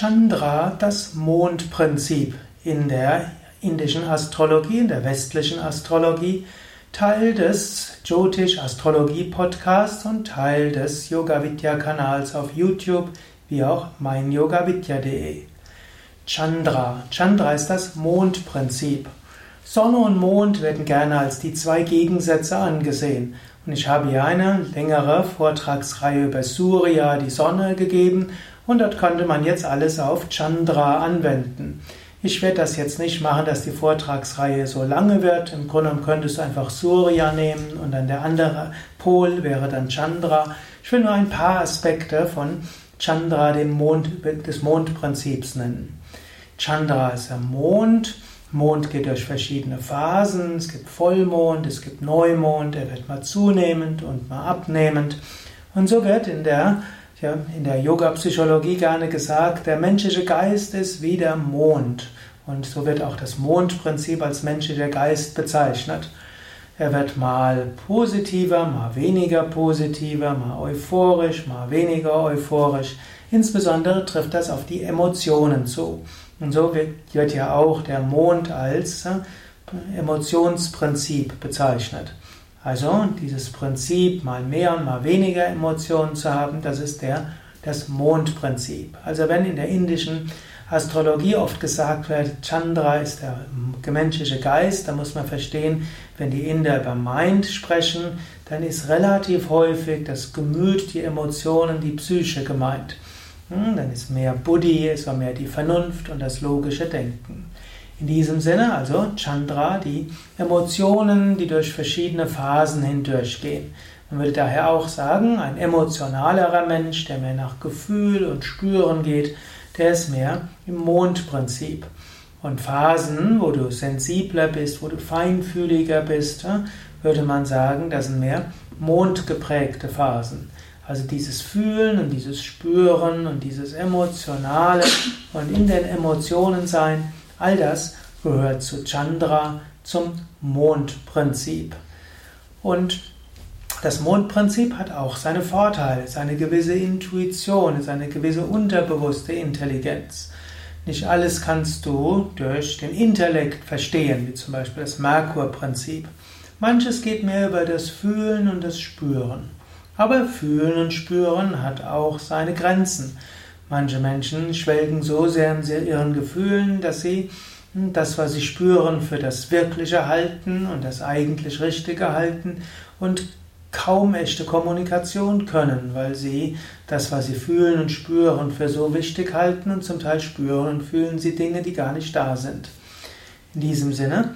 Chandra, das Mondprinzip in der indischen Astrologie, in der westlichen Astrologie, Teil des Jyotish Astrologie Podcasts und Teil des Yoga Vidya Kanals auf YouTube, wie auch meinyogavidya.de. Chandra. Chandra ist das Mondprinzip. Sonne und Mond werden gerne als die zwei Gegensätze angesehen. Und ich habe hier eine längere Vortragsreihe über Surya, die Sonne, gegeben und dort konnte man jetzt alles auf Chandra anwenden. Ich werde das jetzt nicht machen, dass die Vortragsreihe so lange wird. Im Grunde könntest du einfach Surya nehmen und dann der andere Pol wäre dann Chandra. Ich will nur ein paar Aspekte von Chandra, dem Mond, des Mondprinzips nennen. Chandra ist der Mond. Mond geht durch verschiedene Phasen. Es gibt Vollmond, es gibt Neumond, er wird mal zunehmend und mal abnehmend. Und so wird in der ja, in der Yoga-Psychologie gerne gesagt, der menschliche Geist ist wie der Mond. Und so wird auch das Mondprinzip als menschlicher Geist bezeichnet. Er wird mal positiver, mal weniger positiver, mal euphorisch, mal weniger euphorisch. Insbesondere trifft das auf die Emotionen zu. Und so wird, ja auch der Mond als Emotionsprinzip bezeichnet. Also dieses Prinzip, mal mehr und mal weniger Emotionen zu haben, das ist der, das Mondprinzip. Also wenn in der indischen Astrologie oft gesagt wird, Chandra ist der menschliche Geist, dann muss man verstehen, wenn die Inder über Mind sprechen, dann ist relativ häufig das Gemüt, die Emotionen, die Psyche gemeint. Hm, dann ist mehr Buddhi, auch mehr die Vernunft und das logische Denken. In diesem Sinne also Chandra, die Emotionen, die durch verschiedene Phasen hindurchgehen. Man würde daher auch sagen, ein emotionalerer Mensch, der mehr nach Gefühl und Spüren geht, der ist mehr im Mondprinzip. Und Phasen, wo du sensibler bist, wo du feinfühliger bist, würde man sagen, das sind mehr mondgeprägte Phasen. Also dieses Fühlen und dieses Spüren und dieses Emotionale und in den Emotionen sein, All das gehört zu Chandra, zum Mondprinzip. Und das Mondprinzip hat auch seine Vorteile, seine gewisse Intuition, seine gewisse unterbewusste Intelligenz. Nicht alles kannst du durch den Intellekt verstehen, wie zum Beispiel das Merkurprinzip. Manches geht mehr über das Fühlen und das Spüren. Aber Fühlen und Spüren hat auch seine Grenzen. Manche Menschen schwelgen so sehr in ihren Gefühlen, dass sie das, was sie spüren, für das Wirkliche halten und das eigentlich Richtige halten und kaum echte Kommunikation können, weil sie das, was sie fühlen und spüren, für so wichtig halten und zum Teil spüren und fühlen sie Dinge, die gar nicht da sind. In diesem Sinne,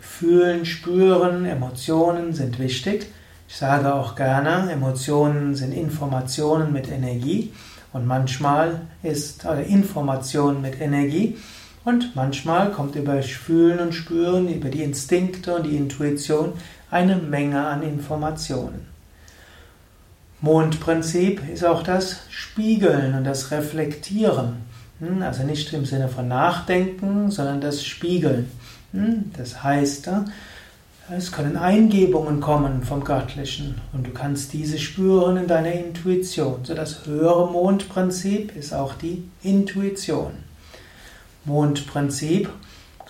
fühlen, spüren, Emotionen sind wichtig. Ich sage auch gerne, Emotionen sind Informationen mit Energie. Und manchmal ist oder Information mit Energie und manchmal kommt über Fühlen und Spüren, über die Instinkte und die Intuition eine Menge an Informationen. Mondprinzip ist auch das Spiegeln und das Reflektieren. Hm, also nicht im Sinne von Nachdenken, sondern das Spiegeln. Hm, das heißt, es können Eingebungen kommen vom Göttlichen und du kannst diese spüren in deiner Intuition. So das höhere Mondprinzip ist auch die Intuition. Mondprinzip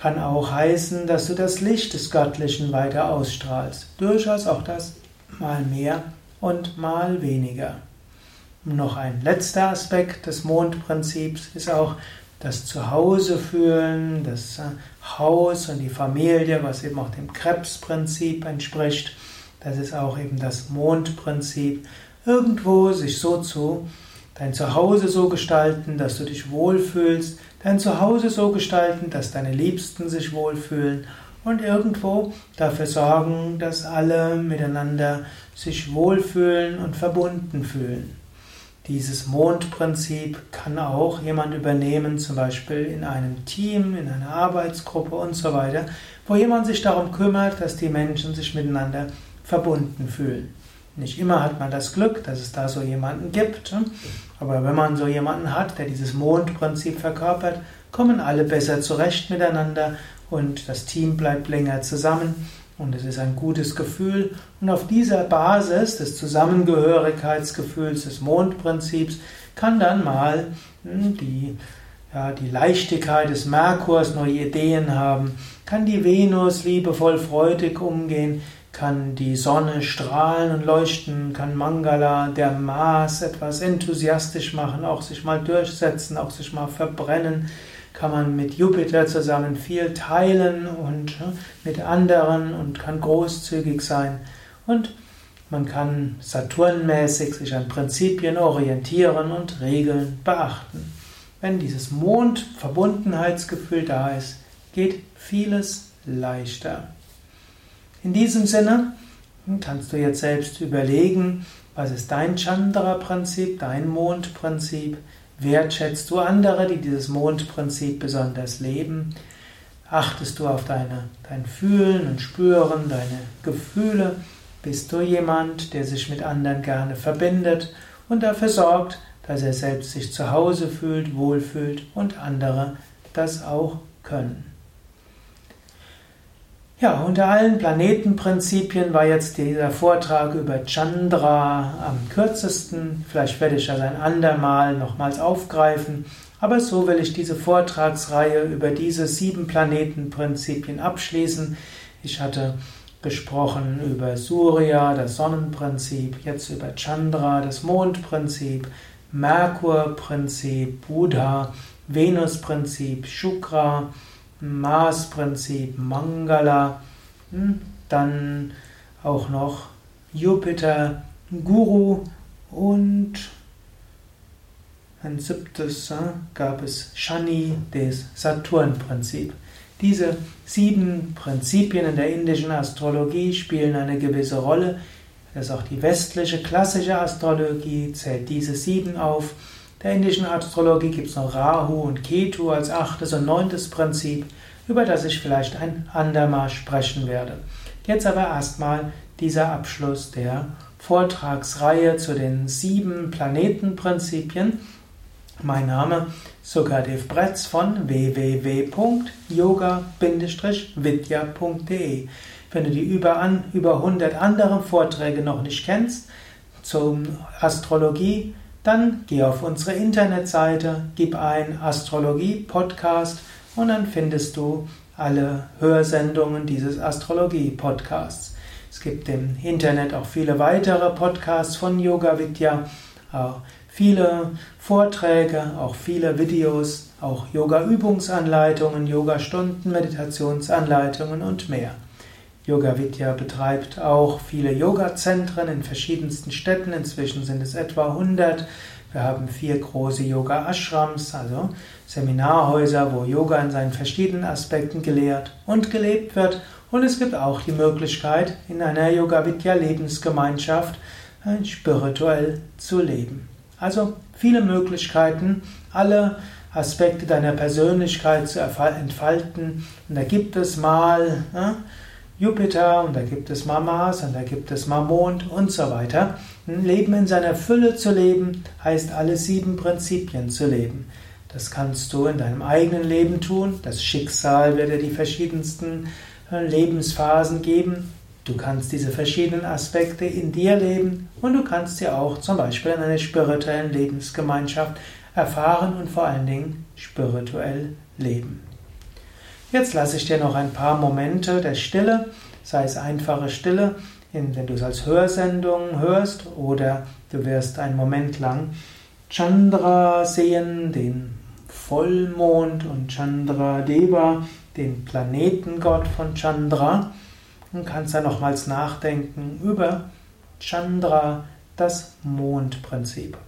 kann auch heißen, dass du das Licht des Göttlichen weiter ausstrahlst. Durchaus auch das mal mehr und mal weniger. noch ein letzter Aspekt des Mondprinzips ist auch das Zuhause fühlen, das äh, Haus und die Familie, was eben auch dem Krebsprinzip entspricht. Das ist auch eben das Mondprinzip. Irgendwo sich so zu dein Zuhause so gestalten, dass du dich wohlfühlst, dein Zuhause so gestalten, dass deine Liebsten sich wohlfühlen und irgendwo dafür sorgen, dass alle miteinander sich wohlfühlen und verbunden fühlen. Dieses Mondprinzip kann auch jemand übernehmen, zum Beispiel in einem Team, in einer Arbeitsgruppe und so weiter, wo jemand sich darum kümmert, dass die Menschen sich miteinander verbunden fühlen. Nicht immer hat man das Glück, dass es da so jemanden gibt, ne? aber wenn man so jemanden hat, der dieses Mondprinzip verkörpert, kommen alle besser zurecht miteinander und das Team bleibt länger zusammen und es ist ein gutes Gefühl. Und auf dieser Basis des Zusammengehörigkeitsgefühls, des Mondprinzips, kann dann mal hm, die ja, die Leichtigkeit des Merkurs, neue Ideen haben, kann die Venus liebevoll freudig umgehen, kann die Sonne strahlen und leuchten, kann Mangala, der Mars, etwas enthusiastisch machen, auch sich mal durchsetzen, auch sich mal verbrennen, kann man mit Jupiter zusammen viel teilen und mit anderen und kann großzügig sein und man kann Saturnmäßig sich an Prinzipien orientieren und Regeln beachten. Wenn dieses Mondverbundenheitsgefühl da ist, geht vieles leichter. In diesem Sinne kannst du jetzt selbst überlegen, was ist dein Chandra-Prinzip, dein Mondprinzip? Wertschätzt du andere, die dieses Mondprinzip besonders leben? Achtest du auf deine, dein Fühlen und Spüren, deine Gefühle? Bist du jemand, der sich mit anderen gerne verbindet und dafür sorgt, dass er selbst sich zu Hause fühlt, wohlfühlt und andere das auch können? Ja, unter allen Planetenprinzipien war jetzt dieser Vortrag über Chandra am kürzesten. Vielleicht werde ich das ein andermal nochmals aufgreifen. Aber so will ich diese Vortragsreihe über diese sieben Planetenprinzipien abschließen. Ich hatte gesprochen über Surya, das Sonnenprinzip, jetzt über Chandra, das Mondprinzip, Merkurprinzip, Buddha, Venusprinzip, Shukra, Marsprinzip, Mangala, hm, dann auch noch Jupiter, Guru und ein siebtes gab es Shani, das Saturnprinzip. Diese sieben Prinzipien in der indischen Astrologie spielen eine gewisse Rolle. Das ist auch die westliche klassische Astrologie, zählt diese sieben auf. Der indischen Astrologie gibt es noch Rahu und Ketu als achtes und neuntes Prinzip, über das ich vielleicht ein andermal sprechen werde. Jetzt aber erstmal dieser Abschluss der Vortragsreihe zu den sieben Planetenprinzipien. Mein Name Sukadev Bretz von www.yoga-vidya.de. Wenn du die über, an, über 100 anderen Vorträge noch nicht kennst zum Astrologie, dann geh auf unsere Internetseite, gib ein Astrologie Podcast und dann findest du alle Hörsendungen dieses Astrologie Podcasts. Es gibt im Internet auch viele weitere Podcasts von Yoga Vidya, viele Vorträge, auch viele Videos, auch Yoga-Übungsanleitungen, Yoga-Stunden, Meditationsanleitungen und mehr. Yoga Vidya betreibt auch viele Yoga-Zentren in verschiedensten Städten. Inzwischen sind es etwa 100. Wir haben vier große Yoga-Ashrams, also Seminarhäuser, wo Yoga in seinen verschiedenen Aspekten gelehrt und gelebt wird. Und es gibt auch die Möglichkeit, in einer Yoga Vidya Lebensgemeinschaft äh, spirituell zu leben. Also viele Möglichkeiten, alle Aspekte deiner Persönlichkeit zu entfalten. Und da gibt es mal ja, Jupiter und da gibt es mal Mars und da gibt es mal Mond und so weiter. Ein Leben in seiner Fülle zu leben, heißt alle sieben Prinzipien zu leben. Das kannst du in deinem eigenen Leben tun. Das Schicksal wird dir die verschiedensten äh, Lebensphasen geben. Du kannst diese verschiedenen Aspekte in dir leben und du kannst sie auch zum Beispiel in einer spirituellen Lebensgemeinschaft erfahren und vor allen Dingen spirituell leben. Jetzt lasse ich dir noch ein paar Momente der Stille, sei es einfache Stille, wenn du es als Hörsendung hörst oder du wirst einen Moment lang Chandra sehen, den Vollmond und Chandra Deva, den Planetengott von Chandra und kannst dann nochmals nachdenken über Chandra, das Mondprinzip.